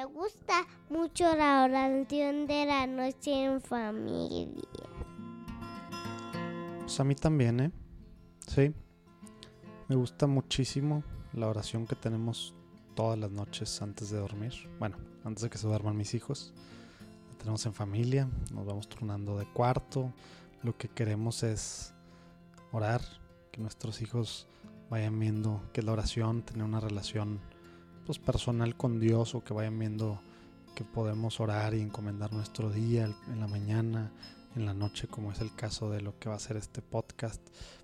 Me gusta mucho la oración de la noche en familia. Pues a mí también, ¿eh? Sí. Me gusta muchísimo la oración que tenemos todas las noches antes de dormir. Bueno, antes de que se duerman mis hijos. La tenemos en familia, nos vamos turnando de cuarto. Lo que queremos es orar, que nuestros hijos vayan viendo qué es la oración, tener una relación personal con Dios o que vayan viendo que podemos orar y encomendar nuestro día en la mañana, en la noche, como es el caso de lo que va a ser este podcast.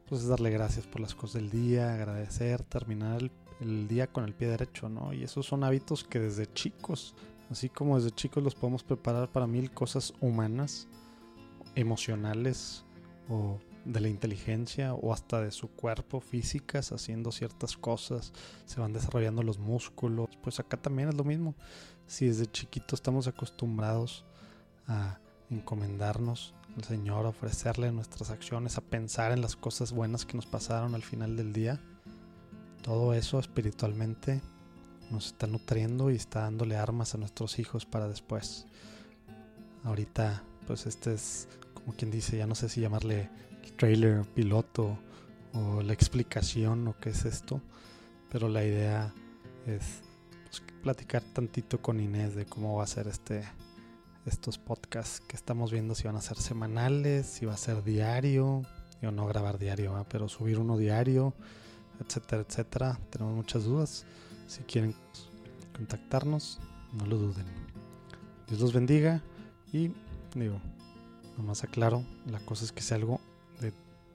Pues es darle gracias por las cosas del día, agradecer, terminar el, el día con el pie derecho, ¿no? Y esos son hábitos que desde chicos, así como desde chicos los podemos preparar para mil cosas humanas, emocionales o de la inteligencia o hasta de su cuerpo físicas haciendo ciertas cosas, se van desarrollando los músculos, pues acá también es lo mismo. Si desde chiquito estamos acostumbrados a encomendarnos al Señor, a ofrecerle nuestras acciones, a pensar en las cosas buenas que nos pasaron al final del día, todo eso espiritualmente nos está nutriendo y está dándole armas a nuestros hijos para después. Ahorita, pues este es como quien dice, ya no sé si llamarle trailer piloto o la explicación o qué es esto, pero la idea es pues, platicar tantito con Inés de cómo va a ser este estos podcasts que estamos viendo si van a ser semanales, si va a ser diario, yo no grabar diario, pero subir uno diario, etcétera, etcétera. Tenemos muchas dudas. Si quieren contactarnos, no lo duden. Dios los bendiga y digo, nomás aclaro, la cosa es que sea algo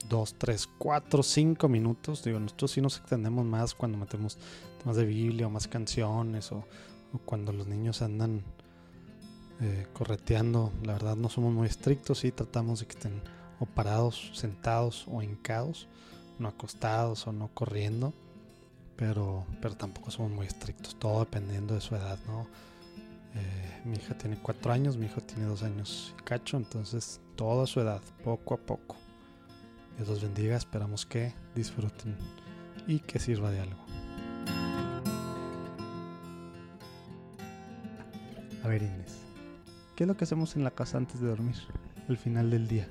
2, 3, 4, 5 minutos. Digo, nosotros sí nos extendemos más cuando metemos temas de Biblia o más canciones o, cuando los niños andan eh, correteando. La verdad no somos muy estrictos y tratamos de que estén o parados, sentados o hincados, no acostados o no corriendo. Pero, pero tampoco somos muy estrictos, todo dependiendo de su edad, ¿no? Eh, mi hija tiene 4 años, mi hijo tiene 2 años y cacho, entonces toda su edad, poco a poco. Dios los bendiga, esperamos que disfruten y que sirva de algo. A ver, Inés, ¿qué es lo que hacemos en la casa antes de dormir? Al final del día.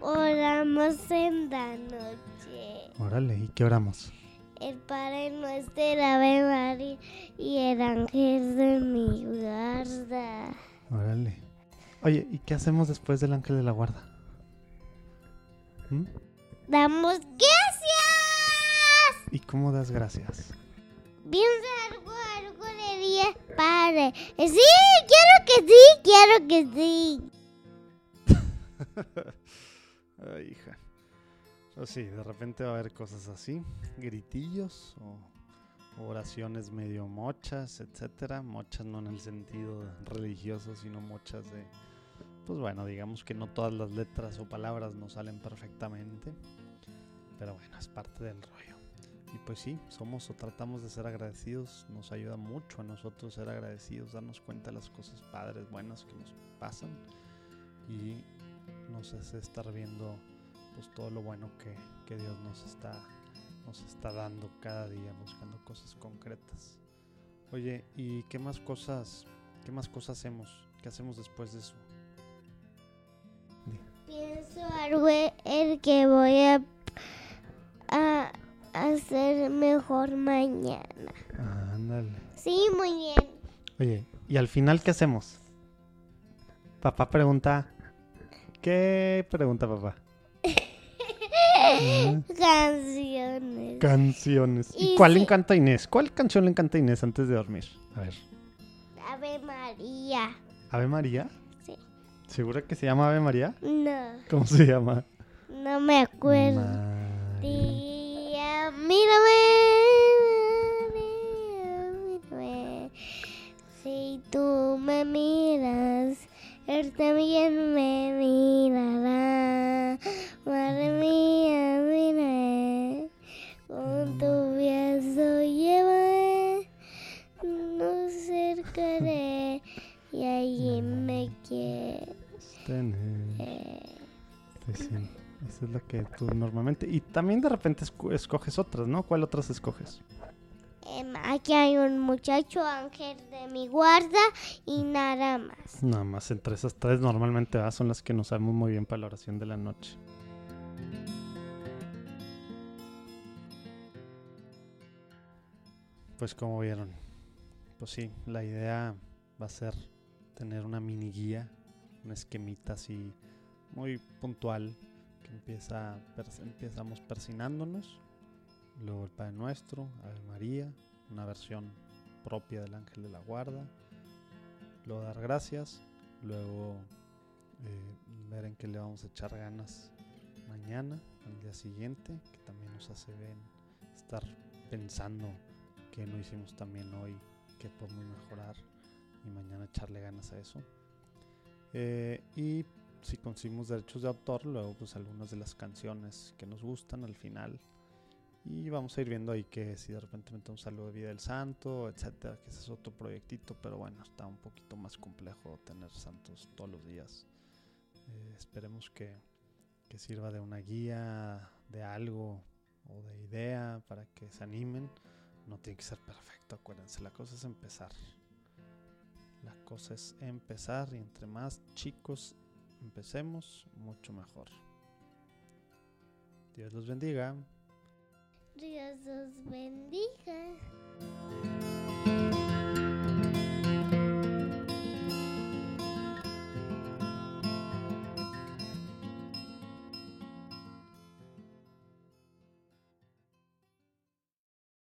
Oramos en la noche. Órale, ¿y qué oramos? El Padre nuestro, el Ave María y el ángel de mi guarda. Órale. Oye, ¿y qué hacemos después del ángel de la guarda? ¿Mm? Damos gracias. ¿Y cómo das gracias? Piensa algo, algo de día, Padre. Eh, Sí, quiero que sí, quiero que sí. Ay, hija. O sí, de repente va a haber cosas así, gritillos o oraciones medio mochas, etcétera. Mochas no en el sentido religioso, sino mochas de, pues bueno, digamos que no todas las letras o palabras nos salen perfectamente, pero bueno, es parte del rollo. Y pues sí, somos o tratamos de ser agradecidos, nos ayuda mucho a nosotros ser agradecidos, darnos cuenta de las cosas padres, buenas que nos pasan y nos hace estar viendo pues todo lo bueno que, que Dios nos está, nos está dando cada día, buscando cosas concretas. Oye, ¿y qué más cosas, qué más cosas hacemos? ¿Qué hacemos después de eso? Pienso algo el que voy a, a hacer mejor mañana. Ándale. Sí, muy bien. Oye, ¿y al final qué hacemos? Papá pregunta. ¿Qué pregunta papá? Ah, Canciones. Canciones. ¿Y Y cuál le encanta a Inés? ¿Cuál canción le encanta a Inés antes de dormir? A ver. Ave María. ¿Ave María? ¿Segura que se llama Ave María? No, ¿Cómo se llama? no me acuerdo. María. Mírame, sí, esa es la que tú normalmente. Y también de repente esco- escoges otras, ¿no? ¿Cuál otras escoges? Emma, Aquí hay un muchacho ángel de mi guarda y nada más. Nada más entre esas tres normalmente ah, son las que nos sabemos muy bien para la oración de la noche. Pues como vieron, pues sí, la idea va a ser tener una mini guía, una esquemita así muy puntual que empieza empezamos persinándonos, luego el Padre Nuestro, Ave María, una versión propia del Ángel de la Guarda, luego dar gracias, luego eh, ver en qué le vamos a echar ganas mañana, al día siguiente, que también nos hace bien estar pensando que no hicimos también hoy, que podemos mejorar y mañana echarle ganas a eso. Eh, y si conseguimos derechos de autor, luego pues algunas de las canciones que nos gustan al final. Y vamos a ir viendo ahí que si de repente metemos algo de Vida del Santo, etcétera, que ese es otro proyectito, pero bueno, está un poquito más complejo tener santos todos los días. Eh, esperemos que, que sirva de una guía, de algo o de idea para que se animen. No tiene que ser perfecto, acuérdense, la cosa es empezar. La cosa es empezar y entre más chicos empecemos, mucho mejor. Dios los bendiga. Dios los bendiga.